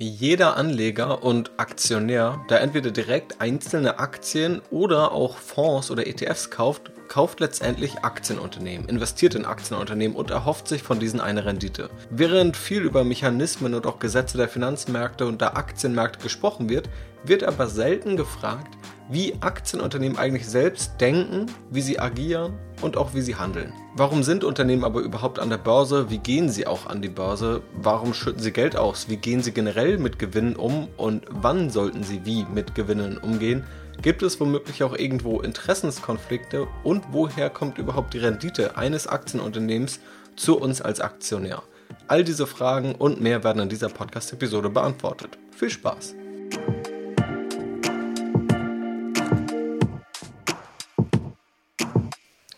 Jeder Anleger und Aktionär, der entweder direkt einzelne Aktien oder auch Fonds oder ETFs kauft, kauft letztendlich Aktienunternehmen, investiert in Aktienunternehmen und erhofft sich von diesen eine Rendite. Während viel über Mechanismen und auch Gesetze der Finanzmärkte und der Aktienmärkte gesprochen wird, wird aber selten gefragt, wie Aktienunternehmen eigentlich selbst denken, wie sie agieren und auch wie sie handeln. Warum sind Unternehmen aber überhaupt an der Börse? Wie gehen sie auch an die Börse? Warum schütten sie Geld aus? Wie gehen sie generell mit Gewinnen um? Und wann sollten sie wie mit Gewinnen umgehen? Gibt es womöglich auch irgendwo Interessenskonflikte? Und woher kommt überhaupt die Rendite eines Aktienunternehmens zu uns als Aktionär? All diese Fragen und mehr werden in dieser Podcast-Episode beantwortet. Viel Spaß!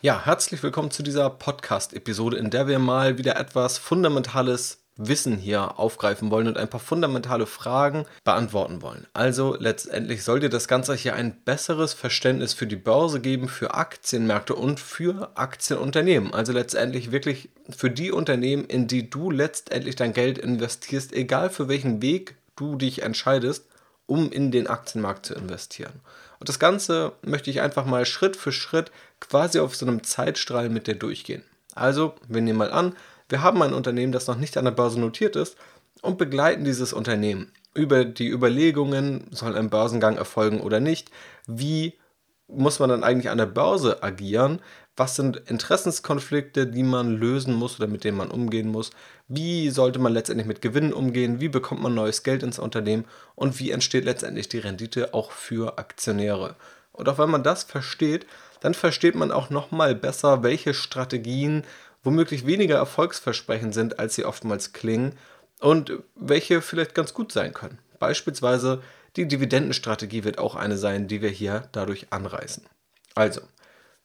Ja, herzlich willkommen zu dieser Podcast-Episode, in der wir mal wieder etwas fundamentales Wissen hier aufgreifen wollen und ein paar fundamentale Fragen beantworten wollen. Also letztendlich soll dir das Ganze hier ein besseres Verständnis für die Börse geben, für Aktienmärkte und für Aktienunternehmen. Also letztendlich wirklich für die Unternehmen, in die du letztendlich dein Geld investierst, egal für welchen Weg du dich entscheidest, um in den Aktienmarkt zu investieren. Und das Ganze möchte ich einfach mal Schritt für Schritt quasi auf so einem Zeitstrahl mit dir durchgehen. Also, wir nehmen mal an, wir haben ein Unternehmen, das noch nicht an der Börse notiert ist und begleiten dieses Unternehmen über die Überlegungen, soll ein Börsengang erfolgen oder nicht, wie muss man dann eigentlich an der Börse agieren, was sind Interessenskonflikte, die man lösen muss oder mit denen man umgehen muss, wie sollte man letztendlich mit Gewinnen umgehen, wie bekommt man neues Geld ins Unternehmen und wie entsteht letztendlich die Rendite auch für Aktionäre. Und auch wenn man das versteht, dann versteht man auch nochmal besser, welche Strategien womöglich weniger erfolgsversprechend sind, als sie oftmals klingen und welche vielleicht ganz gut sein können. Beispielsweise die Dividendenstrategie wird auch eine sein, die wir hier dadurch anreißen. Also,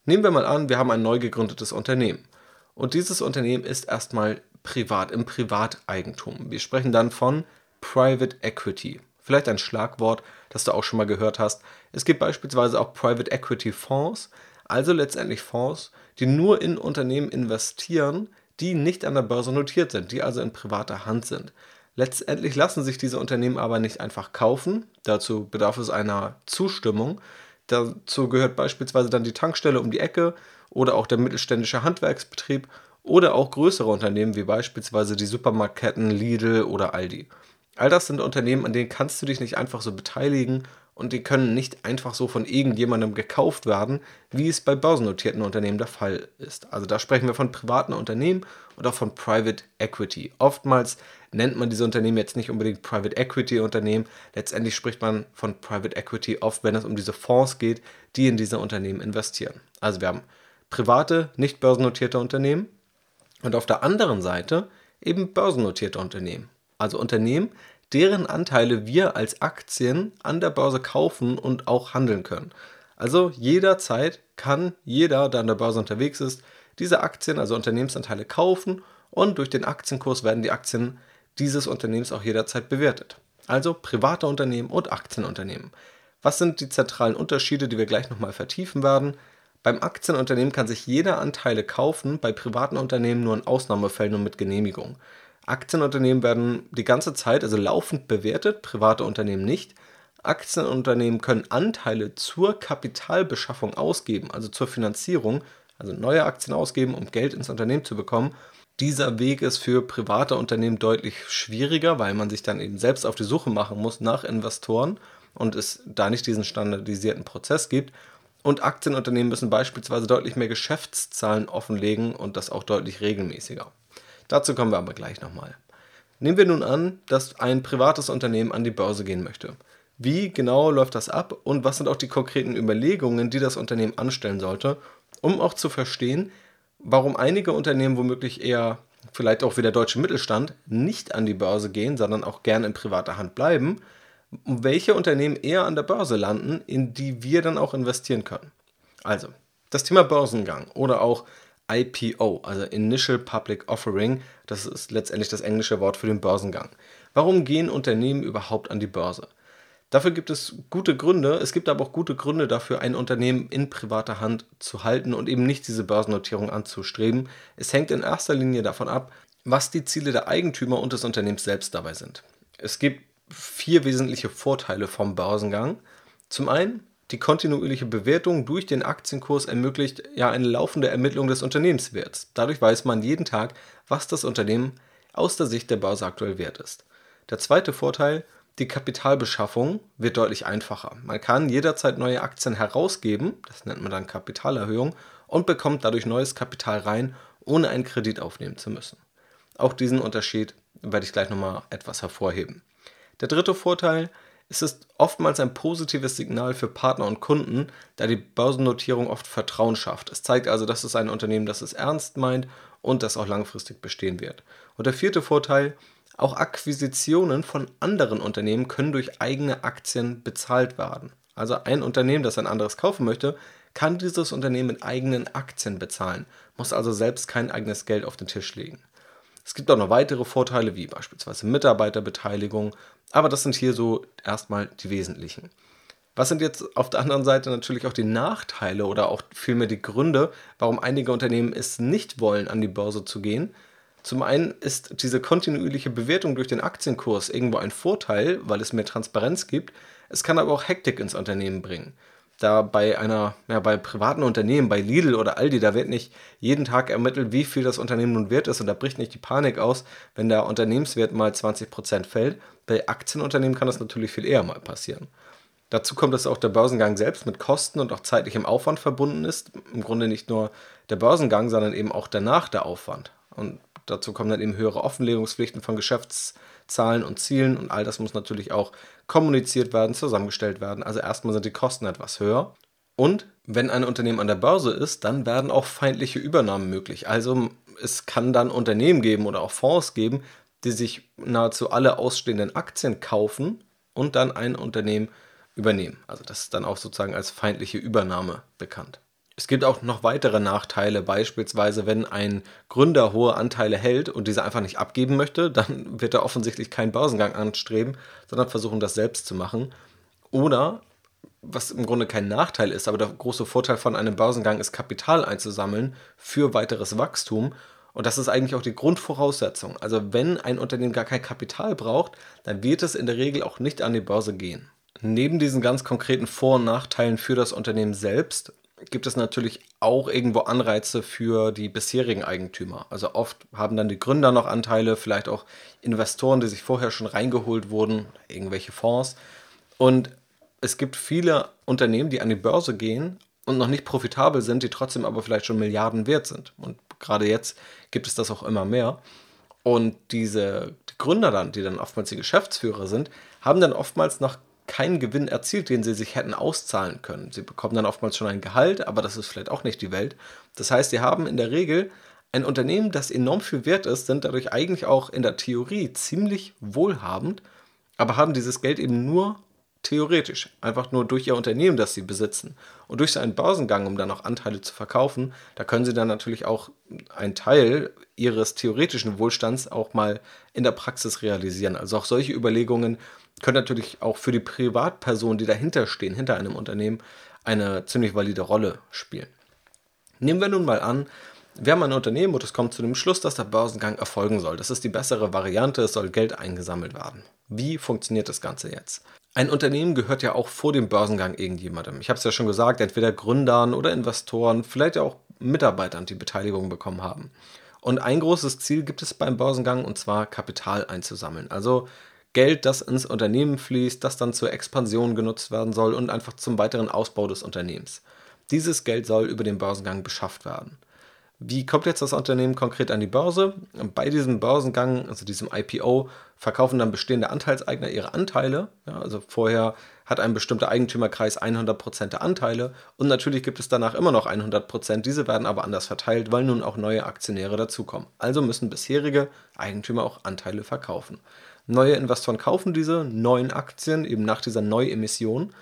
nehmen wir mal an, wir haben ein neu gegründetes Unternehmen. Und dieses Unternehmen ist erstmal privat, im Privateigentum. Wir sprechen dann von Private Equity. Vielleicht ein Schlagwort, das du auch schon mal gehört hast. Es gibt beispielsweise auch Private Equity Fonds, also letztendlich Fonds, die nur in Unternehmen investieren, die nicht an der Börse notiert sind, die also in privater Hand sind. Letztendlich lassen sich diese Unternehmen aber nicht einfach kaufen, dazu bedarf es einer Zustimmung. Dazu gehört beispielsweise dann die Tankstelle um die Ecke oder auch der mittelständische Handwerksbetrieb oder auch größere Unternehmen wie beispielsweise die Supermarktketten Lidl oder Aldi. All das sind Unternehmen, an denen kannst du dich nicht einfach so beteiligen und die können nicht einfach so von irgendjemandem gekauft werden, wie es bei börsennotierten Unternehmen der Fall ist. Also da sprechen wir von privaten Unternehmen und auch von Private Equity. Oftmals nennt man diese Unternehmen jetzt nicht unbedingt Private Equity Unternehmen. Letztendlich spricht man von Private Equity oft, wenn es um diese Fonds geht, die in diese Unternehmen investieren. Also wir haben private, nicht börsennotierte Unternehmen und auf der anderen Seite eben börsennotierte Unternehmen. Also Unternehmen, deren Anteile wir als Aktien an der Börse kaufen und auch handeln können. Also jederzeit kann jeder, der an der Börse unterwegs ist, diese Aktien, also Unternehmensanteile kaufen und durch den Aktienkurs werden die Aktien dieses Unternehmens auch jederzeit bewertet. Also private Unternehmen und Aktienunternehmen. Was sind die zentralen Unterschiede, die wir gleich nochmal vertiefen werden? Beim Aktienunternehmen kann sich jeder Anteile kaufen, bei privaten Unternehmen nur in Ausnahmefällen und mit Genehmigung. Aktienunternehmen werden die ganze Zeit, also laufend bewertet, private Unternehmen nicht. Aktienunternehmen können Anteile zur Kapitalbeschaffung ausgeben, also zur Finanzierung, also neue Aktien ausgeben, um Geld ins Unternehmen zu bekommen. Dieser Weg ist für private Unternehmen deutlich schwieriger, weil man sich dann eben selbst auf die Suche machen muss nach Investoren und es da nicht diesen standardisierten Prozess gibt. Und Aktienunternehmen müssen beispielsweise deutlich mehr Geschäftszahlen offenlegen und das auch deutlich regelmäßiger. Dazu kommen wir aber gleich nochmal. Nehmen wir nun an, dass ein privates Unternehmen an die Börse gehen möchte. Wie genau läuft das ab und was sind auch die konkreten Überlegungen, die das Unternehmen anstellen sollte, um auch zu verstehen, warum einige Unternehmen womöglich eher, vielleicht auch wie der deutsche Mittelstand, nicht an die Börse gehen, sondern auch gern in privater Hand bleiben, und welche Unternehmen eher an der Börse landen, in die wir dann auch investieren können. Also, das Thema Börsengang oder auch IPO, also Initial Public Offering, das ist letztendlich das englische Wort für den Börsengang. Warum gehen Unternehmen überhaupt an die Börse? Dafür gibt es gute Gründe, es gibt aber auch gute Gründe dafür, ein Unternehmen in privater Hand zu halten und eben nicht diese Börsennotierung anzustreben. Es hängt in erster Linie davon ab, was die Ziele der Eigentümer und des Unternehmens selbst dabei sind. Es gibt vier wesentliche Vorteile vom Börsengang. Zum einen, die kontinuierliche Bewertung durch den Aktienkurs ermöglicht ja eine laufende Ermittlung des Unternehmenswerts. Dadurch weiß man jeden Tag, was das Unternehmen aus der Sicht der Börse aktuell wert ist. Der zweite Vorteil, die Kapitalbeschaffung wird deutlich einfacher. Man kann jederzeit neue Aktien herausgeben, das nennt man dann Kapitalerhöhung, und bekommt dadurch neues Kapital rein, ohne einen Kredit aufnehmen zu müssen. Auch diesen Unterschied werde ich gleich nochmal etwas hervorheben. Der dritte Vorteil, es ist oftmals ein positives Signal für Partner und Kunden, da die Börsennotierung oft Vertrauen schafft. Es zeigt also, dass es ein Unternehmen, das es ernst meint und das auch langfristig bestehen wird. Und der vierte Vorteil, auch Akquisitionen von anderen Unternehmen können durch eigene Aktien bezahlt werden. Also ein Unternehmen, das ein anderes kaufen möchte, kann dieses Unternehmen mit eigenen Aktien bezahlen, muss also selbst kein eigenes Geld auf den Tisch legen. Es gibt auch noch weitere Vorteile, wie beispielsweise Mitarbeiterbeteiligung, aber das sind hier so erstmal die wesentlichen. Was sind jetzt auf der anderen Seite natürlich auch die Nachteile oder auch vielmehr die Gründe, warum einige Unternehmen es nicht wollen, an die Börse zu gehen? Zum einen ist diese kontinuierliche Bewertung durch den Aktienkurs irgendwo ein Vorteil, weil es mehr Transparenz gibt. Es kann aber auch Hektik ins Unternehmen bringen. Da bei einer, ja, bei privaten Unternehmen, bei Lidl oder Aldi, da wird nicht jeden Tag ermittelt, wie viel das Unternehmen nun wert ist und da bricht nicht die Panik aus, wenn der Unternehmenswert mal 20% fällt. Bei Aktienunternehmen kann das natürlich viel eher mal passieren. Dazu kommt, dass auch der Börsengang selbst mit Kosten und auch zeitlichem Aufwand verbunden ist. Im Grunde nicht nur der Börsengang, sondern eben auch danach der Aufwand. Und Dazu kommen dann eben höhere Offenlegungspflichten von Geschäftszahlen und Zielen und all das muss natürlich auch kommuniziert werden, zusammengestellt werden. Also erstmal sind die Kosten etwas höher. Und wenn ein Unternehmen an der Börse ist, dann werden auch feindliche Übernahmen möglich. Also es kann dann Unternehmen geben oder auch Fonds geben, die sich nahezu alle ausstehenden Aktien kaufen und dann ein Unternehmen übernehmen. Also das ist dann auch sozusagen als feindliche Übernahme bekannt. Es gibt auch noch weitere Nachteile, beispielsweise wenn ein Gründer hohe Anteile hält und diese einfach nicht abgeben möchte, dann wird er offensichtlich keinen Börsengang anstreben, sondern versuchen, das selbst zu machen. Oder, was im Grunde kein Nachteil ist, aber der große Vorteil von einem Börsengang ist, Kapital einzusammeln für weiteres Wachstum. Und das ist eigentlich auch die Grundvoraussetzung. Also wenn ein Unternehmen gar kein Kapital braucht, dann wird es in der Regel auch nicht an die Börse gehen. Neben diesen ganz konkreten Vor- und Nachteilen für das Unternehmen selbst gibt es natürlich auch irgendwo Anreize für die bisherigen Eigentümer. Also oft haben dann die Gründer noch Anteile, vielleicht auch Investoren, die sich vorher schon reingeholt wurden, irgendwelche Fonds. Und es gibt viele Unternehmen, die an die Börse gehen und noch nicht profitabel sind, die trotzdem aber vielleicht schon Milliarden wert sind. Und gerade jetzt gibt es das auch immer mehr. Und diese die Gründer dann, die dann oftmals die Geschäftsführer sind, haben dann oftmals noch keinen Gewinn erzielt, den sie sich hätten auszahlen können. Sie bekommen dann oftmals schon ein Gehalt, aber das ist vielleicht auch nicht die Welt. Das heißt, sie haben in der Regel ein Unternehmen, das enorm viel wert ist, sind dadurch eigentlich auch in der Theorie ziemlich wohlhabend, aber haben dieses Geld eben nur theoretisch, einfach nur durch ihr Unternehmen, das sie besitzen. Und durch so einen Börsengang, um dann auch Anteile zu verkaufen, da können sie dann natürlich auch einen Teil ihres theoretischen Wohlstands auch mal in der Praxis realisieren. Also auch solche Überlegungen können natürlich auch für die Privatpersonen, die dahinter stehen, hinter einem Unternehmen, eine ziemlich valide Rolle spielen. Nehmen wir nun mal an, wir haben ein Unternehmen und es kommt zu dem Schluss, dass der Börsengang erfolgen soll. Das ist die bessere Variante, es soll Geld eingesammelt werden. Wie funktioniert das Ganze jetzt? Ein Unternehmen gehört ja auch vor dem Börsengang irgendjemandem. Ich habe es ja schon gesagt, entweder Gründern oder Investoren, vielleicht auch Mitarbeitern, die Beteiligung bekommen haben. Und ein großes Ziel gibt es beim Börsengang und zwar Kapital einzusammeln. Also Geld, das ins Unternehmen fließt, das dann zur Expansion genutzt werden soll und einfach zum weiteren Ausbau des Unternehmens. Dieses Geld soll über den Börsengang beschafft werden. Wie kommt jetzt das Unternehmen konkret an die Börse? Bei diesem Börsengang, also diesem IPO, verkaufen dann bestehende Anteilseigner ihre Anteile. Ja, also vorher hat ein bestimmter Eigentümerkreis 100% der Anteile und natürlich gibt es danach immer noch 100%. Diese werden aber anders verteilt, weil nun auch neue Aktionäre dazukommen. Also müssen bisherige Eigentümer auch Anteile verkaufen. Neue Investoren kaufen diese neuen Aktien eben nach dieser Neuemission.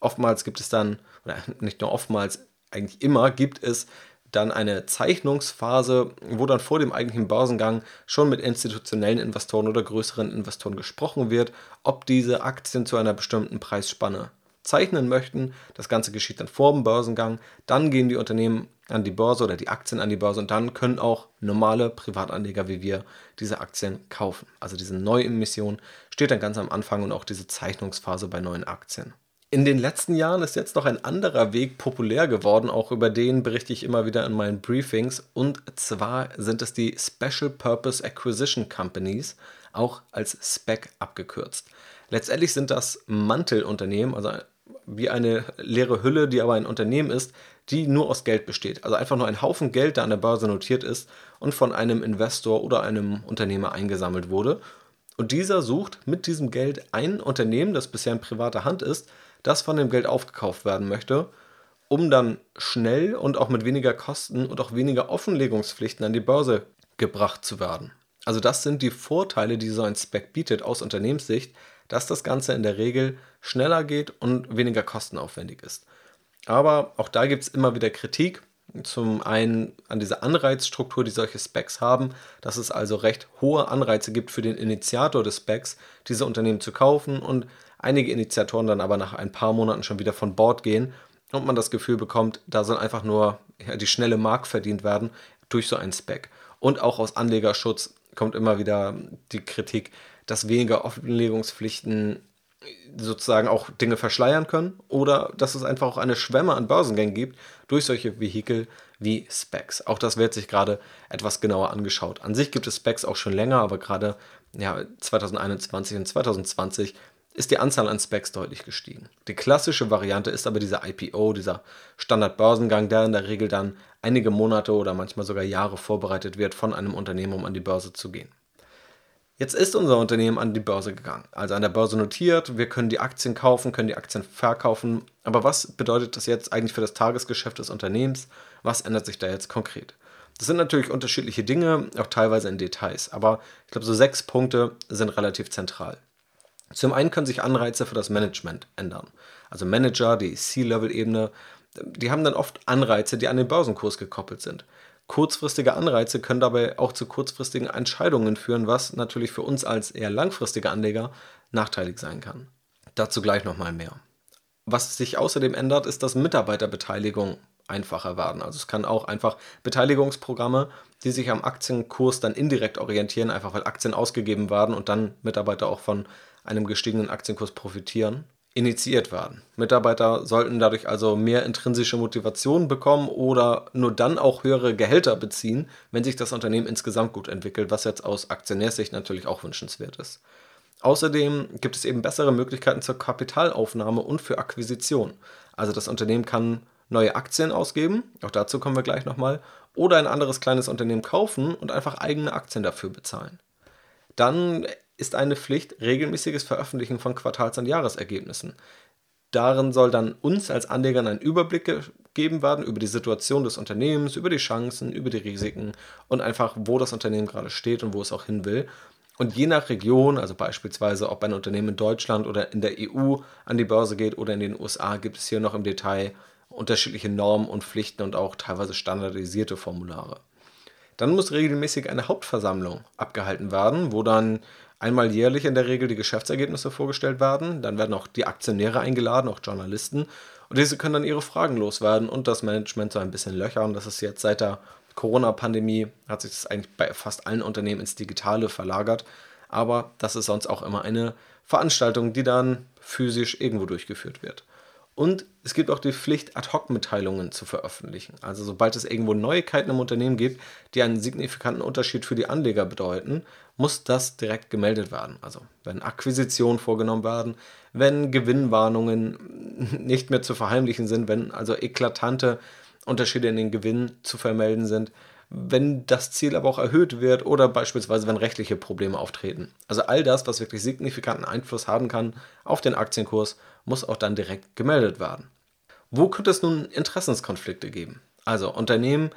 Oftmals gibt es dann, oder nicht nur oftmals, eigentlich immer gibt es dann eine Zeichnungsphase, wo dann vor dem eigentlichen Börsengang schon mit institutionellen Investoren oder größeren Investoren gesprochen wird, ob diese Aktien zu einer bestimmten Preisspanne zeichnen möchten. Das Ganze geschieht dann vor dem Börsengang. Dann gehen die Unternehmen an die Börse oder die Aktien an die Börse und dann können auch normale Privatanleger wie wir diese Aktien kaufen. Also diese Neuemission steht dann ganz am Anfang und auch diese Zeichnungsphase bei neuen Aktien. In den letzten Jahren ist jetzt noch ein anderer Weg populär geworden, auch über den berichte ich immer wieder in meinen Briefings. Und zwar sind es die Special Purpose Acquisition Companies, auch als SPEC abgekürzt. Letztendlich sind das Mantelunternehmen, also wie eine leere Hülle, die aber ein Unternehmen ist, die nur aus Geld besteht. Also einfach nur ein Haufen Geld, der an der Börse notiert ist und von einem Investor oder einem Unternehmer eingesammelt wurde. Und dieser sucht mit diesem Geld ein Unternehmen, das bisher in privater Hand ist, das von dem Geld aufgekauft werden möchte, um dann schnell und auch mit weniger Kosten und auch weniger Offenlegungspflichten an die Börse gebracht zu werden. Also das sind die Vorteile, die so ein Spec bietet aus Unternehmenssicht, dass das Ganze in der Regel schneller geht und weniger kostenaufwendig ist. Aber auch da gibt es immer wieder Kritik. Zum einen an dieser Anreizstruktur, die solche Specs haben, dass es also recht hohe Anreize gibt für den Initiator des Specs, diese Unternehmen zu kaufen und einige Initiatoren dann aber nach ein paar Monaten schon wieder von Bord gehen und man das Gefühl bekommt, da soll einfach nur die schnelle Mark verdient werden durch so ein Spec. Und auch aus Anlegerschutz kommt immer wieder die Kritik, dass weniger Offenlegungspflichten sozusagen auch Dinge verschleiern können oder dass es einfach auch eine Schwemme an Börsengängen gibt durch solche Vehikel wie Specs. Auch das wird sich gerade etwas genauer angeschaut. An sich gibt es Specs auch schon länger, aber gerade ja, 2021 und 2020 ist die Anzahl an Specs deutlich gestiegen. Die klassische Variante ist aber dieser IPO, dieser Standardbörsengang, der in der Regel dann einige Monate oder manchmal sogar Jahre vorbereitet wird von einem Unternehmen, um an die Börse zu gehen. Jetzt ist unser Unternehmen an die Börse gegangen, also an der Börse notiert. Wir können die Aktien kaufen, können die Aktien verkaufen. Aber was bedeutet das jetzt eigentlich für das Tagesgeschäft des Unternehmens? Was ändert sich da jetzt konkret? Das sind natürlich unterschiedliche Dinge, auch teilweise in Details. Aber ich glaube, so sechs Punkte sind relativ zentral. Zum einen können sich Anreize für das Management ändern. Also Manager, die C-Level-Ebene, die haben dann oft Anreize, die an den Börsenkurs gekoppelt sind. Kurzfristige Anreize können dabei auch zu kurzfristigen Entscheidungen führen, was natürlich für uns als eher langfristige Anleger nachteilig sein kann. Dazu gleich nochmal mehr. Was sich außerdem ändert, ist, dass Mitarbeiterbeteiligung einfacher werden. Also es kann auch einfach Beteiligungsprogramme, die sich am Aktienkurs dann indirekt orientieren, einfach weil Aktien ausgegeben werden und dann Mitarbeiter auch von einem gestiegenen Aktienkurs profitieren, initiiert werden. Mitarbeiter sollten dadurch also mehr intrinsische Motivation bekommen oder nur dann auch höhere Gehälter beziehen, wenn sich das Unternehmen insgesamt gut entwickelt, was jetzt aus Aktionärsicht natürlich auch wünschenswert ist. Außerdem gibt es eben bessere Möglichkeiten zur Kapitalaufnahme und für Akquisition. Also das Unternehmen kann neue Aktien ausgeben, auch dazu kommen wir gleich nochmal, oder ein anderes kleines Unternehmen kaufen und einfach eigene Aktien dafür bezahlen. Dann ist eine Pflicht regelmäßiges Veröffentlichen von Quartals- und Jahresergebnissen. Darin soll dann uns als Anlegern ein Überblick gegeben werden über die Situation des Unternehmens, über die Chancen, über die Risiken und einfach, wo das Unternehmen gerade steht und wo es auch hin will. Und je nach Region, also beispielsweise ob ein Unternehmen in Deutschland oder in der EU an die Börse geht oder in den USA, gibt es hier noch im Detail unterschiedliche Normen und Pflichten und auch teilweise standardisierte Formulare. Dann muss regelmäßig eine Hauptversammlung abgehalten werden, wo dann einmal jährlich in der Regel die Geschäftsergebnisse vorgestellt werden. Dann werden auch die Aktionäre eingeladen, auch Journalisten. Und diese können dann ihre Fragen loswerden und das Management so ein bisschen löchern. Das ist jetzt seit der Corona-Pandemie, hat sich das eigentlich bei fast allen Unternehmen ins Digitale verlagert. Aber das ist sonst auch immer eine Veranstaltung, die dann physisch irgendwo durchgeführt wird. Und es gibt auch die Pflicht, Ad-Hoc-Mitteilungen zu veröffentlichen. Also sobald es irgendwo Neuigkeiten im Unternehmen gibt, die einen signifikanten Unterschied für die Anleger bedeuten, muss das direkt gemeldet werden. Also wenn Akquisitionen vorgenommen werden, wenn Gewinnwarnungen nicht mehr zu verheimlichen sind, wenn also eklatante Unterschiede in den Gewinn zu vermelden sind, wenn das Ziel aber auch erhöht wird oder beispielsweise wenn rechtliche Probleme auftreten. Also all das, was wirklich signifikanten Einfluss haben kann auf den Aktienkurs, muss auch dann direkt gemeldet werden. Wo könnte es nun Interessenskonflikte geben? Also Unternehmen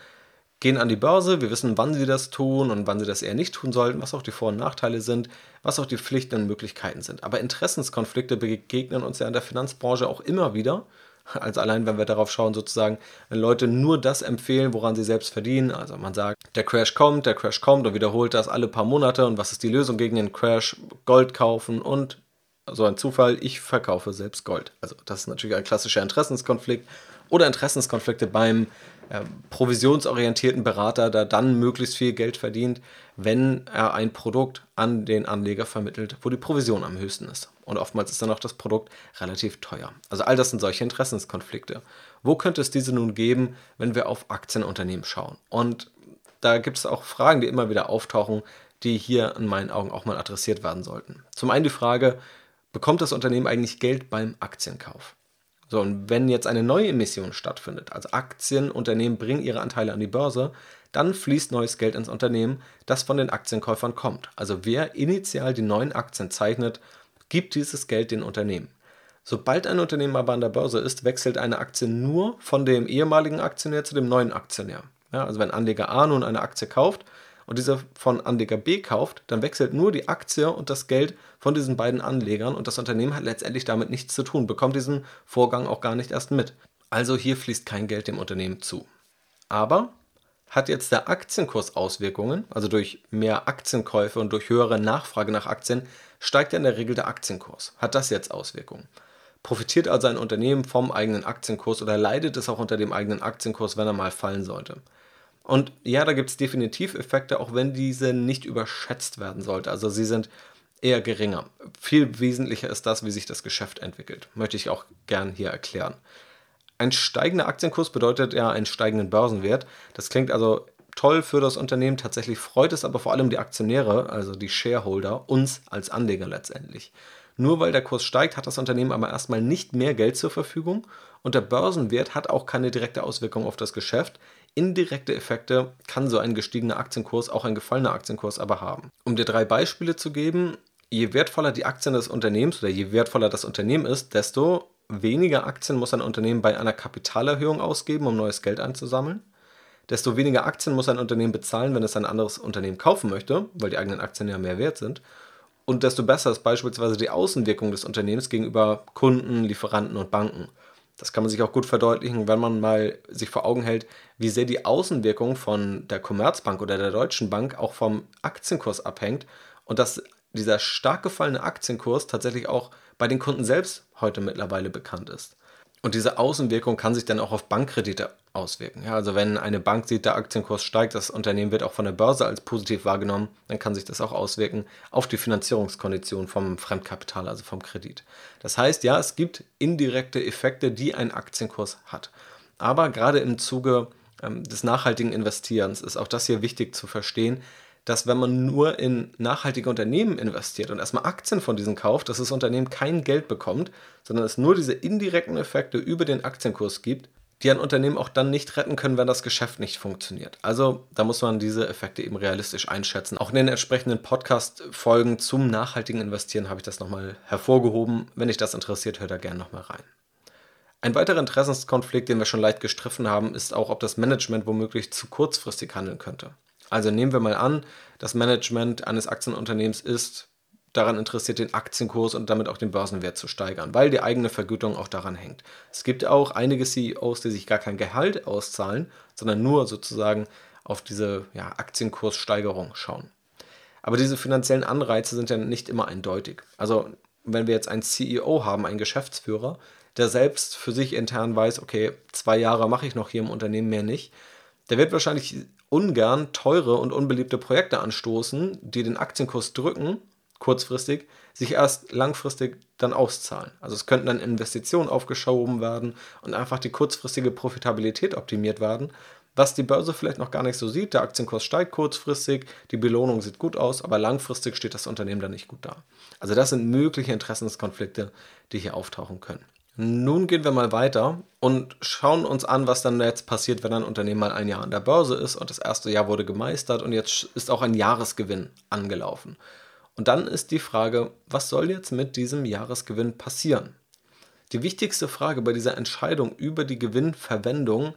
gehen an die Börse, wir wissen, wann sie das tun und wann sie das eher nicht tun sollten, was auch die Vor- und Nachteile sind, was auch die Pflichten und Möglichkeiten sind. Aber Interessenskonflikte begegnen uns ja in der Finanzbranche auch immer wieder. Also allein, wenn wir darauf schauen, sozusagen, wenn Leute nur das empfehlen, woran sie selbst verdienen. Also man sagt, der Crash kommt, der Crash kommt und wiederholt das alle paar Monate. Und was ist die Lösung gegen den Crash? Gold kaufen und so ein Zufall, ich verkaufe selbst Gold. Also das ist natürlich ein klassischer Interessenskonflikt oder Interessenskonflikte beim äh, provisionsorientierten Berater, der dann möglichst viel Geld verdient, wenn er ein Produkt an den Anleger vermittelt, wo die Provision am höchsten ist. Und oftmals ist dann auch das Produkt relativ teuer. Also all das sind solche Interessenskonflikte. Wo könnte es diese nun geben, wenn wir auf Aktienunternehmen schauen? Und da gibt es auch Fragen, die immer wieder auftauchen, die hier in meinen Augen auch mal adressiert werden sollten. Zum einen die Frage, bekommt das Unternehmen eigentlich Geld beim Aktienkauf? So, und wenn jetzt eine neue Emission stattfindet, also Aktienunternehmen bringen ihre Anteile an die Börse, dann fließt neues Geld ins Unternehmen, das von den Aktienkäufern kommt. Also wer initial die neuen Aktien zeichnet, gibt dieses Geld den Unternehmen. Sobald ein Unternehmen aber an der Börse ist, wechselt eine Aktie nur von dem ehemaligen Aktionär zu dem neuen Aktionär. Ja, also wenn Anleger A nun eine Aktie kauft und diese von Anleger B kauft, dann wechselt nur die Aktie und das Geld von diesen beiden Anlegern und das Unternehmen hat letztendlich damit nichts zu tun, bekommt diesen Vorgang auch gar nicht erst mit. Also hier fließt kein Geld dem Unternehmen zu. Aber hat jetzt der Aktienkurs Auswirkungen, also durch mehr Aktienkäufe und durch höhere Nachfrage nach Aktien, steigt ja in der Regel der Aktienkurs. Hat das jetzt Auswirkungen? Profitiert also ein Unternehmen vom eigenen Aktienkurs oder leidet es auch unter dem eigenen Aktienkurs, wenn er mal fallen sollte? Und ja, da gibt es definitiv Effekte, auch wenn diese nicht überschätzt werden sollte. Also sie sind eher geringer. Viel wesentlicher ist das, wie sich das Geschäft entwickelt. Möchte ich auch gern hier erklären. Ein steigender Aktienkurs bedeutet ja einen steigenden Börsenwert. Das klingt also toll für das Unternehmen. Tatsächlich freut es aber vor allem die Aktionäre, also die Shareholder, uns als Anleger letztendlich. Nur weil der Kurs steigt, hat das Unternehmen aber erstmal nicht mehr Geld zur Verfügung und der Börsenwert hat auch keine direkte Auswirkung auf das Geschäft. Indirekte Effekte kann so ein gestiegener Aktienkurs, auch ein gefallener Aktienkurs aber haben. Um dir drei Beispiele zu geben, je wertvoller die Aktien des Unternehmens oder je wertvoller das Unternehmen ist, desto weniger Aktien muss ein Unternehmen bei einer Kapitalerhöhung ausgeben, um neues Geld einzusammeln. Desto weniger Aktien muss ein Unternehmen bezahlen, wenn es ein anderes Unternehmen kaufen möchte, weil die eigenen Aktien ja mehr wert sind. Und desto besser ist beispielsweise die Außenwirkung des Unternehmens gegenüber Kunden, Lieferanten und Banken. Das kann man sich auch gut verdeutlichen, wenn man mal sich vor Augen hält, wie sehr die Außenwirkung von der Commerzbank oder der Deutschen Bank auch vom Aktienkurs abhängt und dass dieser stark gefallene Aktienkurs tatsächlich auch bei den Kunden selbst heute mittlerweile bekannt ist. Und diese Außenwirkung kann sich dann auch auf Bankkredite auswirken. Ja, also wenn eine Bank sieht, der Aktienkurs steigt, das Unternehmen wird auch von der Börse als positiv wahrgenommen, dann kann sich das auch auswirken auf die Finanzierungskondition vom Fremdkapital, also vom Kredit. Das heißt, ja, es gibt indirekte Effekte, die ein Aktienkurs hat. Aber gerade im Zuge ähm, des nachhaltigen Investierens ist auch das hier wichtig zu verstehen, dass wenn man nur in nachhaltige Unternehmen investiert und erstmal Aktien von diesen kauft, dass das Unternehmen kein Geld bekommt, sondern es nur diese indirekten Effekte über den Aktienkurs gibt, die ein Unternehmen auch dann nicht retten können, wenn das Geschäft nicht funktioniert. Also da muss man diese Effekte eben realistisch einschätzen. Auch in den entsprechenden Podcast-Folgen zum nachhaltigen Investieren habe ich das nochmal hervorgehoben. Wenn dich das interessiert, hör da gerne nochmal rein. Ein weiterer Interessenskonflikt, den wir schon leicht gestriffen haben, ist auch, ob das Management womöglich zu kurzfristig handeln könnte. Also nehmen wir mal an, das Management eines Aktienunternehmens ist daran interessiert, den Aktienkurs und damit auch den Börsenwert zu steigern, weil die eigene Vergütung auch daran hängt. Es gibt auch einige CEOs, die sich gar kein Gehalt auszahlen, sondern nur sozusagen auf diese ja, Aktienkurssteigerung schauen. Aber diese finanziellen Anreize sind ja nicht immer eindeutig. Also wenn wir jetzt einen CEO haben, einen Geschäftsführer, der selbst für sich intern weiß, okay, zwei Jahre mache ich noch hier im Unternehmen mehr nicht, der wird wahrscheinlich ungern teure und unbeliebte Projekte anstoßen, die den Aktienkurs drücken, kurzfristig, sich erst langfristig dann auszahlen. Also es könnten dann Investitionen aufgeschoben werden und einfach die kurzfristige Profitabilität optimiert werden, was die Börse vielleicht noch gar nicht so sieht. Der Aktienkurs steigt kurzfristig, die Belohnung sieht gut aus, aber langfristig steht das Unternehmen dann nicht gut da. Also das sind mögliche Interessenskonflikte, die hier auftauchen können. Nun gehen wir mal weiter und schauen uns an, was dann jetzt passiert, wenn ein Unternehmen mal ein Jahr an der Börse ist und das erste Jahr wurde gemeistert und jetzt ist auch ein Jahresgewinn angelaufen. Und dann ist die Frage, was soll jetzt mit diesem Jahresgewinn passieren? Die wichtigste Frage bei dieser Entscheidung über die Gewinnverwendung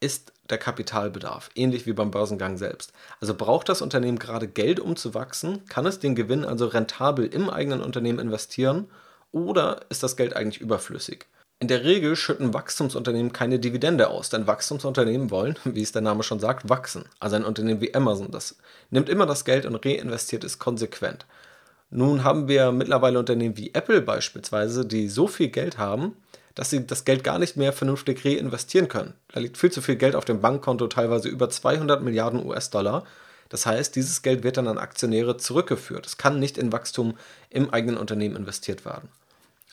ist der Kapitalbedarf, ähnlich wie beim Börsengang selbst. Also braucht das Unternehmen gerade Geld, um zu wachsen? Kann es den Gewinn also rentabel im eigenen Unternehmen investieren? Oder ist das Geld eigentlich überflüssig? In der Regel schütten Wachstumsunternehmen keine Dividende aus, denn Wachstumsunternehmen wollen, wie es der Name schon sagt, wachsen. Also ein Unternehmen wie Amazon, das nimmt immer das Geld und reinvestiert es konsequent. Nun haben wir mittlerweile Unternehmen wie Apple beispielsweise, die so viel Geld haben, dass sie das Geld gar nicht mehr vernünftig reinvestieren können. Da liegt viel zu viel Geld auf dem Bankkonto, teilweise über 200 Milliarden US-Dollar. Das heißt, dieses Geld wird dann an Aktionäre zurückgeführt. Es kann nicht in Wachstum im eigenen Unternehmen investiert werden.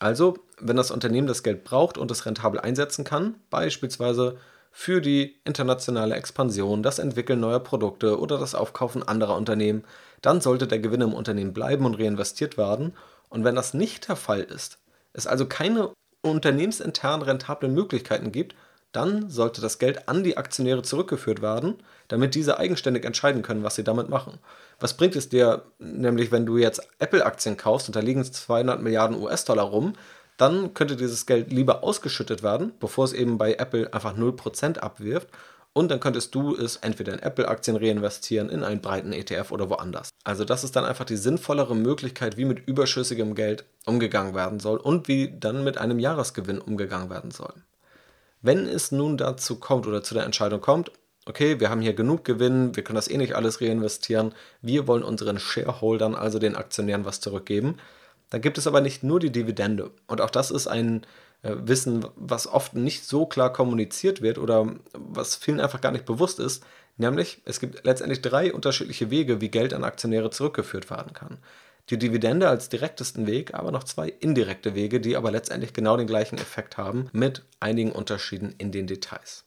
Also, wenn das Unternehmen das Geld braucht und es rentabel einsetzen kann, beispielsweise für die internationale Expansion, das Entwickeln neuer Produkte oder das Aufkaufen anderer Unternehmen, dann sollte der Gewinn im Unternehmen bleiben und reinvestiert werden. Und wenn das nicht der Fall ist, es also keine unternehmensintern rentablen Möglichkeiten gibt, dann sollte das Geld an die Aktionäre zurückgeführt werden, damit diese eigenständig entscheiden können, was sie damit machen. Was bringt es dir nämlich, wenn du jetzt Apple-Aktien kaufst und da liegen 200 Milliarden US-Dollar rum, dann könnte dieses Geld lieber ausgeschüttet werden, bevor es eben bei Apple einfach 0% abwirft und dann könntest du es entweder in Apple-Aktien reinvestieren, in einen breiten ETF oder woanders. Also das ist dann einfach die sinnvollere Möglichkeit, wie mit überschüssigem Geld umgegangen werden soll und wie dann mit einem Jahresgewinn umgegangen werden soll. Wenn es nun dazu kommt oder zu der Entscheidung kommt, okay, wir haben hier genug Gewinn, wir können das eh nicht alles reinvestieren, wir wollen unseren Shareholdern, also den Aktionären, was zurückgeben, dann gibt es aber nicht nur die Dividende. Und auch das ist ein äh, Wissen, was oft nicht so klar kommuniziert wird oder was vielen einfach gar nicht bewusst ist, nämlich es gibt letztendlich drei unterschiedliche Wege, wie Geld an Aktionäre zurückgeführt werden kann. Die Dividende als direktesten Weg, aber noch zwei indirekte Wege, die aber letztendlich genau den gleichen Effekt haben, mit einigen Unterschieden in den Details.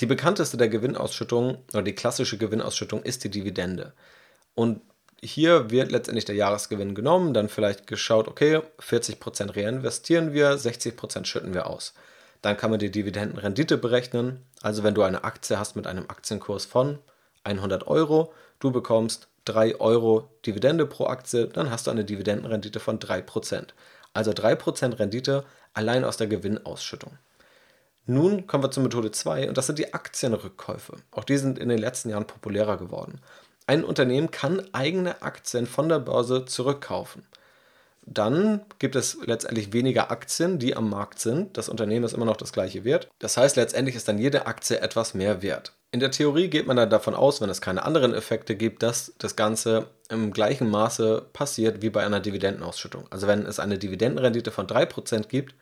Die bekannteste der Gewinnausschüttungen oder die klassische Gewinnausschüttung ist die Dividende. Und hier wird letztendlich der Jahresgewinn genommen, dann vielleicht geschaut, okay, 40% reinvestieren wir, 60% schütten wir aus. Dann kann man die Dividendenrendite berechnen. Also wenn du eine Aktie hast mit einem Aktienkurs von 100 Euro, du bekommst 3 Euro Dividende pro Aktie, dann hast du eine Dividendenrendite von 3%. Also 3% Rendite allein aus der Gewinnausschüttung. Nun kommen wir zur Methode 2 und das sind die Aktienrückkäufe. Auch die sind in den letzten Jahren populärer geworden. Ein Unternehmen kann eigene Aktien von der Börse zurückkaufen. Dann gibt es letztendlich weniger Aktien, die am Markt sind. Das Unternehmen ist immer noch das gleiche wert. Das heißt, letztendlich ist dann jede Aktie etwas mehr wert. In der Theorie geht man dann davon aus, wenn es keine anderen Effekte gibt, dass das Ganze im gleichen Maße passiert wie bei einer Dividendenausschüttung. Also wenn es eine Dividendenrendite von 3% gibt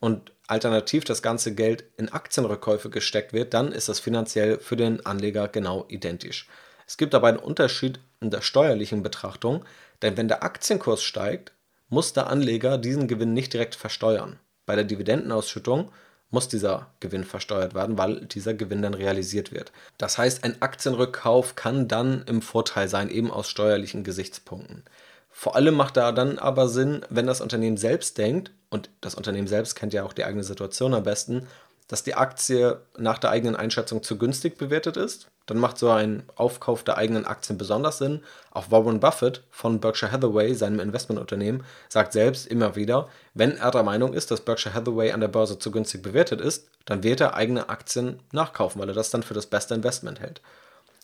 und alternativ das ganze Geld in Aktienrückkäufe gesteckt wird, dann ist das finanziell für den Anleger genau identisch. Es gibt aber einen Unterschied in der steuerlichen Betrachtung, denn wenn der Aktienkurs steigt, muss der Anleger diesen Gewinn nicht direkt versteuern. Bei der Dividendenausschüttung muss dieser Gewinn versteuert werden, weil dieser Gewinn dann realisiert wird. Das heißt, ein Aktienrückkauf kann dann im Vorteil sein, eben aus steuerlichen Gesichtspunkten. Vor allem macht da dann aber Sinn, wenn das Unternehmen selbst denkt, und das Unternehmen selbst kennt ja auch die eigene Situation am besten, dass die Aktie nach der eigenen Einschätzung zu günstig bewertet ist, dann macht so ein Aufkauf der eigenen Aktien besonders Sinn. Auch Warren Buffett von Berkshire Hathaway, seinem Investmentunternehmen, sagt selbst immer wieder, wenn er der Meinung ist, dass Berkshire Hathaway an der Börse zu günstig bewertet ist, dann wird er eigene Aktien nachkaufen, weil er das dann für das beste Investment hält.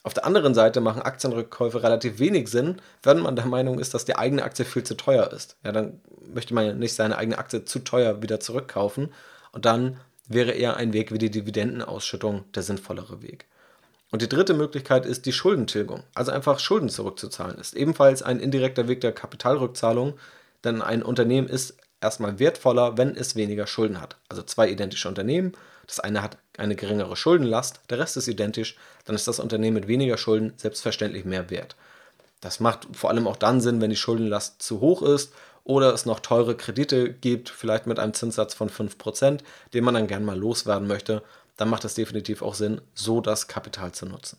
Auf der anderen Seite machen Aktienrückkäufe relativ wenig Sinn, wenn man der Meinung ist, dass die eigene Aktie viel zu teuer ist. Ja, dann möchte man ja nicht seine eigene Aktie zu teuer wieder zurückkaufen und dann wäre eher ein Weg wie die Dividendenausschüttung der sinnvollere Weg. Und die dritte Möglichkeit ist die Schuldentilgung, also einfach Schulden zurückzuzahlen. Ist ebenfalls ein indirekter Weg der Kapitalrückzahlung, denn ein Unternehmen ist erstmal wertvoller, wenn es weniger Schulden hat. Also zwei identische Unternehmen, das eine hat eine geringere Schuldenlast, der Rest ist identisch, dann ist das Unternehmen mit weniger Schulden selbstverständlich mehr wert. Das macht vor allem auch dann Sinn, wenn die Schuldenlast zu hoch ist oder es noch teure Kredite gibt, vielleicht mit einem Zinssatz von 5%, den man dann gern mal loswerden möchte, dann macht es definitiv auch Sinn, so das Kapital zu nutzen.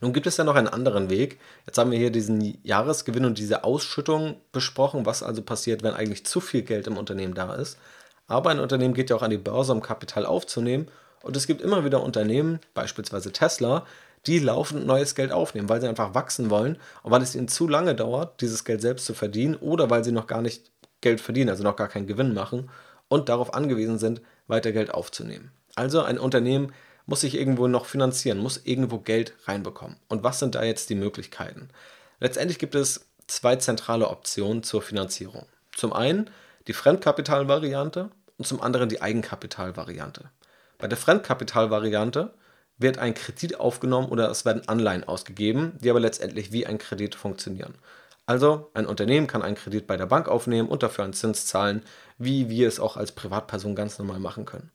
Nun gibt es ja noch einen anderen Weg. Jetzt haben wir hier diesen Jahresgewinn und diese Ausschüttung besprochen, was also passiert, wenn eigentlich zu viel Geld im Unternehmen da ist. Aber ein Unternehmen geht ja auch an die Börse, um Kapital aufzunehmen. Und es gibt immer wieder Unternehmen, beispielsweise Tesla, die laufend neues Geld aufnehmen, weil sie einfach wachsen wollen und weil es ihnen zu lange dauert, dieses Geld selbst zu verdienen oder weil sie noch gar nicht Geld verdienen, also noch gar keinen Gewinn machen und darauf angewiesen sind, weiter Geld aufzunehmen. Also ein Unternehmen muss sich irgendwo noch finanzieren, muss irgendwo Geld reinbekommen. Und was sind da jetzt die Möglichkeiten? Letztendlich gibt es zwei zentrale Optionen zur Finanzierung. Zum einen die Fremdkapitalvariante und zum anderen die Eigenkapitalvariante. Bei der Fremdkapitalvariante wird ein Kredit aufgenommen oder es werden Anleihen ausgegeben, die aber letztendlich wie ein Kredit funktionieren. Also ein Unternehmen kann einen Kredit bei der Bank aufnehmen und dafür einen Zins zahlen, wie wir es auch als Privatperson ganz normal machen können.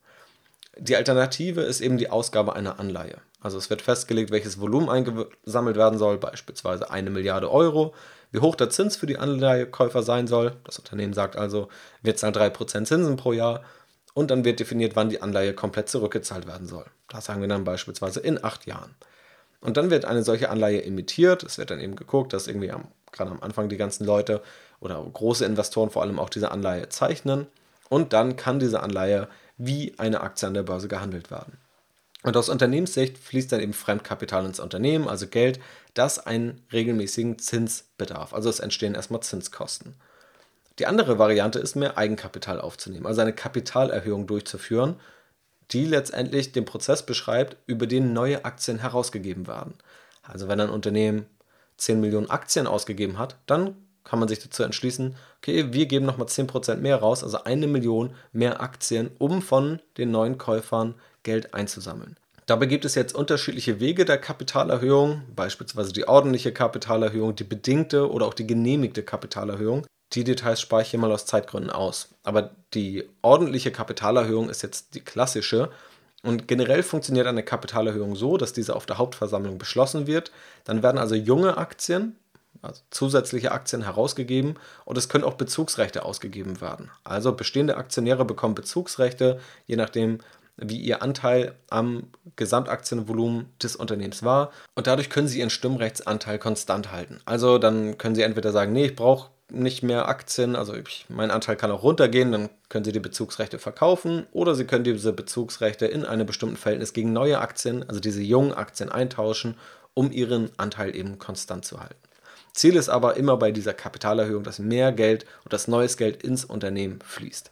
Die Alternative ist eben die Ausgabe einer Anleihe. Also es wird festgelegt, welches Volumen eingesammelt werden soll, beispielsweise eine Milliarde Euro, wie hoch der Zins für die Anleihekäufer sein soll. Das Unternehmen sagt also, wir zahlen 3% Zinsen pro Jahr und dann wird definiert, wann die Anleihe komplett zurückgezahlt werden soll. Das sagen wir dann beispielsweise in acht Jahren. Und dann wird eine solche Anleihe emittiert. Es wird dann eben geguckt, dass irgendwie am, gerade am Anfang die ganzen Leute oder große Investoren vor allem auch diese Anleihe zeichnen. Und dann kann diese Anleihe wie eine Aktie an der Börse gehandelt werden. Und aus Unternehmenssicht fließt dann eben Fremdkapital ins Unternehmen, also Geld, das einen regelmäßigen Zins bedarf. Also es entstehen erstmal Zinskosten. Die andere Variante ist mehr Eigenkapital aufzunehmen, also eine Kapitalerhöhung durchzuführen, die letztendlich den Prozess beschreibt, über den neue Aktien herausgegeben werden. Also wenn ein Unternehmen 10 Millionen Aktien ausgegeben hat, dann kann man sich dazu entschließen, okay, wir geben nochmal 10% mehr raus, also eine Million mehr Aktien, um von den neuen Käufern Geld einzusammeln. Dabei gibt es jetzt unterschiedliche Wege der Kapitalerhöhung, beispielsweise die ordentliche Kapitalerhöhung, die bedingte oder auch die genehmigte Kapitalerhöhung. Die Details spare ich hier mal aus Zeitgründen aus. Aber die ordentliche Kapitalerhöhung ist jetzt die klassische. Und generell funktioniert eine Kapitalerhöhung so, dass diese auf der Hauptversammlung beschlossen wird. Dann werden also junge Aktien, also zusätzliche Aktien herausgegeben und es können auch Bezugsrechte ausgegeben werden. Also bestehende Aktionäre bekommen Bezugsrechte, je nachdem, wie ihr Anteil am Gesamtaktienvolumen des Unternehmens war. Und dadurch können sie ihren Stimmrechtsanteil konstant halten. Also dann können sie entweder sagen, nee, ich brauche nicht mehr Aktien, also ich, mein Anteil kann auch runtergehen, dann können Sie die Bezugsrechte verkaufen oder Sie können diese Bezugsrechte in einem bestimmten Verhältnis gegen neue Aktien, also diese jungen Aktien eintauschen, um Ihren Anteil eben konstant zu halten. Ziel ist aber immer bei dieser Kapitalerhöhung, dass mehr Geld und das neues Geld ins Unternehmen fließt.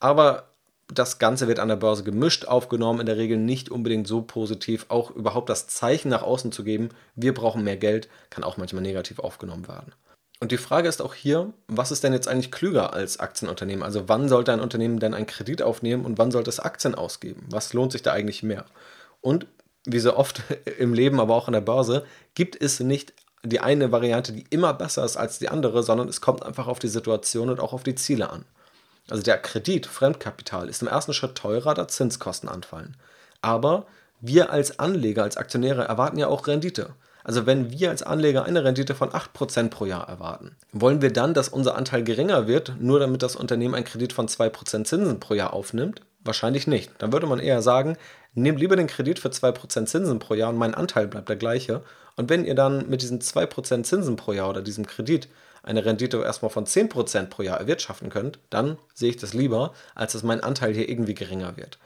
Aber das Ganze wird an der Börse gemischt aufgenommen, in der Regel nicht unbedingt so positiv. Auch überhaupt das Zeichen nach außen zu geben, wir brauchen mehr Geld, kann auch manchmal negativ aufgenommen werden. Und die Frage ist auch hier, was ist denn jetzt eigentlich klüger als Aktienunternehmen? Also wann sollte ein Unternehmen denn einen Kredit aufnehmen und wann sollte es Aktien ausgeben? Was lohnt sich da eigentlich mehr? Und wie so oft im Leben, aber auch an der Börse, gibt es nicht die eine Variante, die immer besser ist als die andere, sondern es kommt einfach auf die Situation und auch auf die Ziele an. Also der Kredit, Fremdkapital, ist im ersten Schritt teurer, da Zinskosten anfallen. Aber wir als Anleger, als Aktionäre erwarten ja auch Rendite. Also wenn wir als Anleger eine Rendite von 8% pro Jahr erwarten, wollen wir dann, dass unser Anteil geringer wird, nur damit das Unternehmen einen Kredit von 2% Zinsen pro Jahr aufnimmt? Wahrscheinlich nicht. Dann würde man eher sagen, nehmt lieber den Kredit für 2% Zinsen pro Jahr und mein Anteil bleibt der gleiche. Und wenn ihr dann mit diesen 2% Zinsen pro Jahr oder diesem Kredit eine Rendite erstmal von 10% pro Jahr erwirtschaften könnt, dann sehe ich das lieber, als dass mein Anteil hier irgendwie geringer wird.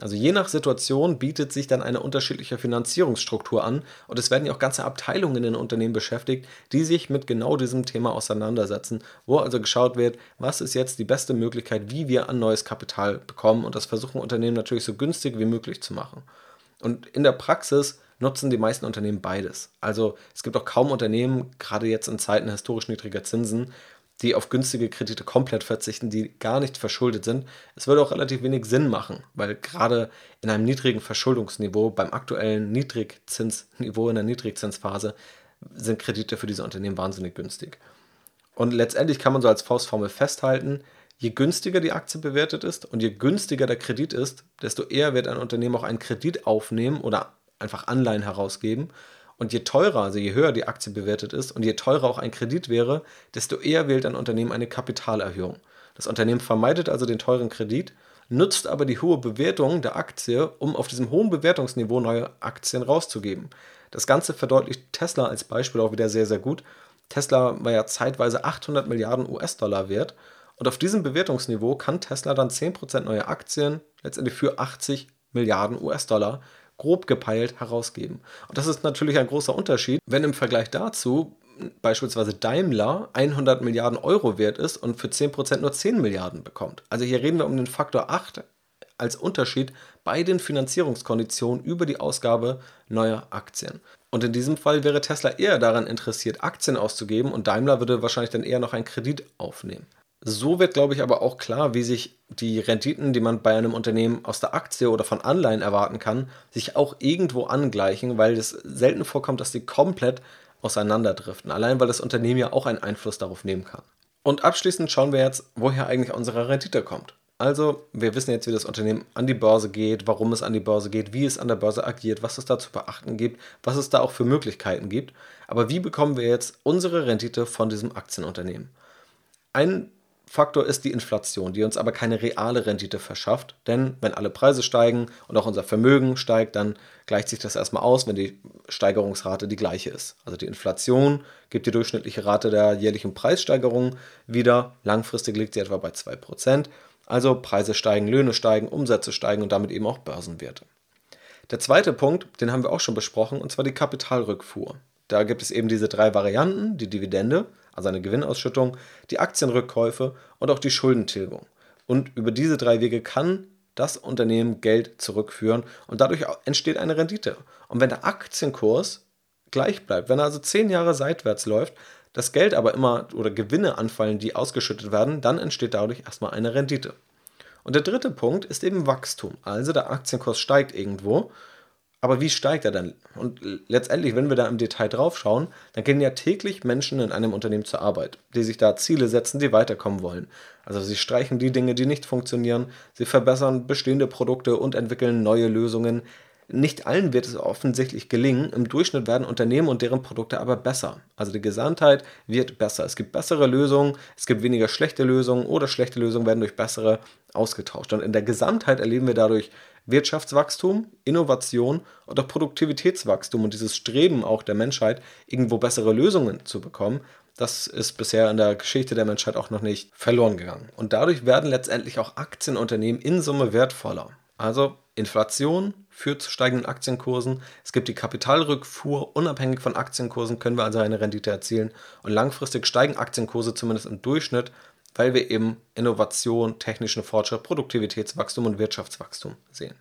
Also je nach Situation bietet sich dann eine unterschiedliche Finanzierungsstruktur an und es werden ja auch ganze Abteilungen in den Unternehmen beschäftigt, die sich mit genau diesem Thema auseinandersetzen, wo also geschaut wird, was ist jetzt die beste Möglichkeit, wie wir an neues Kapital bekommen und das versuchen Unternehmen natürlich so günstig wie möglich zu machen. Und in der Praxis nutzen die meisten Unternehmen beides. Also es gibt auch kaum Unternehmen, gerade jetzt in Zeiten historisch niedriger Zinsen, die auf günstige Kredite komplett verzichten, die gar nicht verschuldet sind. Es würde auch relativ wenig Sinn machen, weil gerade in einem niedrigen Verschuldungsniveau, beim aktuellen Niedrigzinsniveau in der Niedrigzinsphase, sind Kredite für diese Unternehmen wahnsinnig günstig. Und letztendlich kann man so als Faustformel festhalten, je günstiger die Aktie bewertet ist und je günstiger der Kredit ist, desto eher wird ein Unternehmen auch einen Kredit aufnehmen oder einfach Anleihen herausgeben und je teurer, also je höher die Aktie bewertet ist und je teurer auch ein Kredit wäre, desto eher wählt ein Unternehmen eine Kapitalerhöhung. Das Unternehmen vermeidet also den teuren Kredit, nutzt aber die hohe Bewertung der Aktie, um auf diesem hohen Bewertungsniveau neue Aktien rauszugeben. Das Ganze verdeutlicht Tesla als Beispiel auch wieder sehr, sehr gut. Tesla war ja zeitweise 800 Milliarden US-Dollar wert und auf diesem Bewertungsniveau kann Tesla dann 10% neue Aktien letztendlich für 80 Milliarden US-Dollar grob gepeilt herausgeben. Und das ist natürlich ein großer Unterschied, wenn im Vergleich dazu beispielsweise Daimler 100 Milliarden Euro wert ist und für 10% nur 10 Milliarden bekommt. Also hier reden wir um den Faktor 8 als Unterschied bei den Finanzierungskonditionen über die Ausgabe neuer Aktien. Und in diesem Fall wäre Tesla eher daran interessiert, Aktien auszugeben und Daimler würde wahrscheinlich dann eher noch einen Kredit aufnehmen. So wird, glaube ich, aber auch klar, wie sich die Renditen, die man bei einem Unternehmen aus der Aktie oder von Anleihen erwarten kann, sich auch irgendwo angleichen, weil es selten vorkommt, dass sie komplett auseinanderdriften. Allein weil das Unternehmen ja auch einen Einfluss darauf nehmen kann. Und abschließend schauen wir jetzt, woher eigentlich unsere Rendite kommt. Also, wir wissen jetzt, wie das Unternehmen an die Börse geht, warum es an die Börse geht, wie es an der Börse agiert, was es da zu beachten gibt, was es da auch für Möglichkeiten gibt. Aber wie bekommen wir jetzt unsere Rendite von diesem Aktienunternehmen? Ein Faktor ist die Inflation, die uns aber keine reale Rendite verschafft. Denn wenn alle Preise steigen und auch unser Vermögen steigt, dann gleicht sich das erstmal aus, wenn die Steigerungsrate die gleiche ist. Also die Inflation gibt die durchschnittliche Rate der jährlichen Preissteigerung wieder. Langfristig liegt sie etwa bei 2%. Also Preise steigen, Löhne steigen, Umsätze steigen und damit eben auch Börsenwerte. Der zweite Punkt, den haben wir auch schon besprochen, und zwar die Kapitalrückfuhr. Da gibt es eben diese drei Varianten, die Dividende, also eine Gewinnausschüttung, die Aktienrückkäufe und auch die Schuldentilgung. Und über diese drei Wege kann das Unternehmen Geld zurückführen und dadurch entsteht eine Rendite. Und wenn der Aktienkurs gleich bleibt, wenn er also zehn Jahre seitwärts läuft, das Geld aber immer oder Gewinne anfallen, die ausgeschüttet werden, dann entsteht dadurch erstmal eine Rendite. Und der dritte Punkt ist eben Wachstum. Also der Aktienkurs steigt irgendwo aber wie steigt er dann? Und letztendlich, wenn wir da im Detail drauf schauen, dann gehen ja täglich Menschen in einem Unternehmen zur Arbeit, die sich da Ziele setzen, die weiterkommen wollen. Also sie streichen die Dinge, die nicht funktionieren, sie verbessern bestehende Produkte und entwickeln neue Lösungen. Nicht allen wird es offensichtlich gelingen. Im Durchschnitt werden Unternehmen und deren Produkte aber besser. Also die Gesamtheit wird besser. Es gibt bessere Lösungen, es gibt weniger schlechte Lösungen oder schlechte Lösungen werden durch bessere ausgetauscht. Und in der Gesamtheit erleben wir dadurch Wirtschaftswachstum, Innovation oder Produktivitätswachstum und dieses Streben auch der Menschheit, irgendwo bessere Lösungen zu bekommen, das ist bisher in der Geschichte der Menschheit auch noch nicht verloren gegangen. Und dadurch werden letztendlich auch Aktienunternehmen in Summe wertvoller. Also Inflation führt zu steigenden Aktienkursen. Es gibt die Kapitalrückfuhr. Unabhängig von Aktienkursen können wir also eine Rendite erzielen. Und langfristig steigen Aktienkurse zumindest im Durchschnitt weil wir eben Innovation, technischen Fortschritt, Produktivitätswachstum und Wirtschaftswachstum sehen.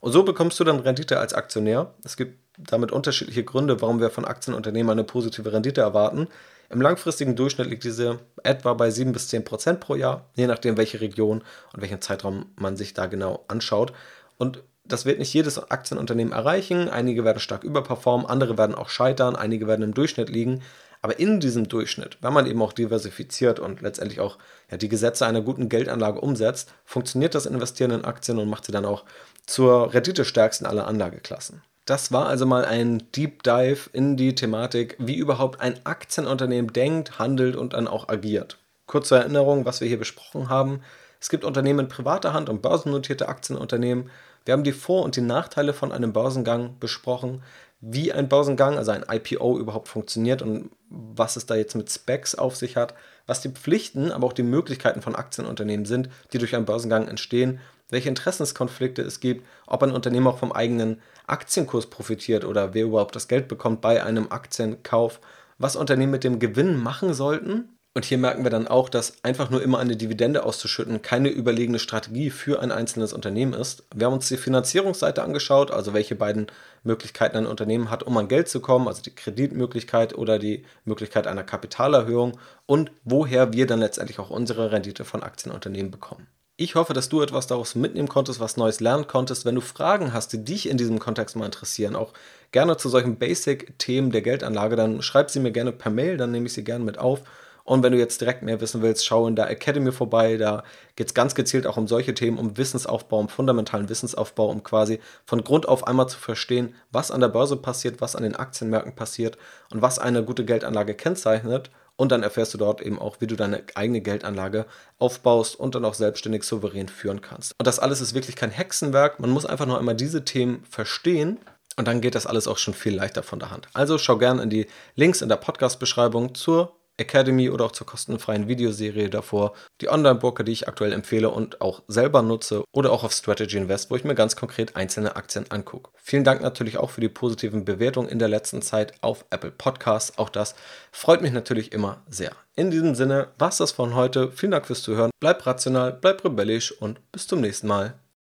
Und so bekommst du dann Rendite als Aktionär. Es gibt damit unterschiedliche Gründe, warum wir von Aktienunternehmen eine positive Rendite erwarten. Im langfristigen Durchschnitt liegt diese etwa bei 7 bis 10 Prozent pro Jahr, je nachdem, welche Region und welchen Zeitraum man sich da genau anschaut. Und das wird nicht jedes Aktienunternehmen erreichen. Einige werden stark überperformen, andere werden auch scheitern, einige werden im Durchschnitt liegen. Aber in diesem Durchschnitt, wenn man eben auch diversifiziert und letztendlich auch ja, die Gesetze einer guten Geldanlage umsetzt, funktioniert das Investieren in Aktien und macht sie dann auch zur renditestärksten aller Anlageklassen. Das war also mal ein Deep Dive in die Thematik, wie überhaupt ein Aktienunternehmen denkt, handelt und dann auch agiert. Kurze Erinnerung, was wir hier besprochen haben. Es gibt Unternehmen in privater Hand und börsennotierte Aktienunternehmen. Wir haben die Vor- und die Nachteile von einem Börsengang besprochen wie ein Börsengang, also ein IPO überhaupt funktioniert und was es da jetzt mit Specs auf sich hat, was die Pflichten, aber auch die Möglichkeiten von Aktienunternehmen sind, die durch einen Börsengang entstehen, welche Interessenskonflikte es gibt, ob ein Unternehmen auch vom eigenen Aktienkurs profitiert oder wer überhaupt das Geld bekommt bei einem Aktienkauf, was Unternehmen mit dem Gewinn machen sollten und hier merken wir dann auch, dass einfach nur immer eine Dividende auszuschütten keine überlegene Strategie für ein einzelnes Unternehmen ist. Wir haben uns die Finanzierungsseite angeschaut, also welche beiden Möglichkeiten ein Unternehmen hat, um an Geld zu kommen, also die Kreditmöglichkeit oder die Möglichkeit einer Kapitalerhöhung und woher wir dann letztendlich auch unsere Rendite von Aktienunternehmen bekommen. Ich hoffe, dass du etwas daraus mitnehmen konntest, was Neues lernen konntest. Wenn du Fragen hast, die dich in diesem Kontext mal interessieren, auch gerne zu solchen Basic-Themen der Geldanlage, dann schreib sie mir gerne per Mail, dann nehme ich sie gerne mit auf. Und wenn du jetzt direkt mehr wissen willst, schau in der Academy vorbei. Da geht es ganz gezielt auch um solche Themen, um Wissensaufbau, um fundamentalen Wissensaufbau, um quasi von Grund auf einmal zu verstehen, was an der Börse passiert, was an den Aktienmärkten passiert und was eine gute Geldanlage kennzeichnet. Und dann erfährst du dort eben auch, wie du deine eigene Geldanlage aufbaust und dann auch selbstständig souverän führen kannst. Und das alles ist wirklich kein Hexenwerk. Man muss einfach nur einmal diese Themen verstehen und dann geht das alles auch schon viel leichter von der Hand. Also schau gerne in die Links in der Podcast-Beschreibung zur Academy oder auch zur kostenfreien Videoserie davor, die Online-Broker, die ich aktuell empfehle und auch selber nutze oder auch auf Strategy Invest, wo ich mir ganz konkret einzelne Aktien angucke. Vielen Dank natürlich auch für die positiven Bewertungen in der letzten Zeit auf Apple Podcasts. Auch das freut mich natürlich immer sehr. In diesem Sinne, was das von heute. Vielen Dank fürs Zuhören. Bleib rational, bleib rebellisch und bis zum nächsten Mal.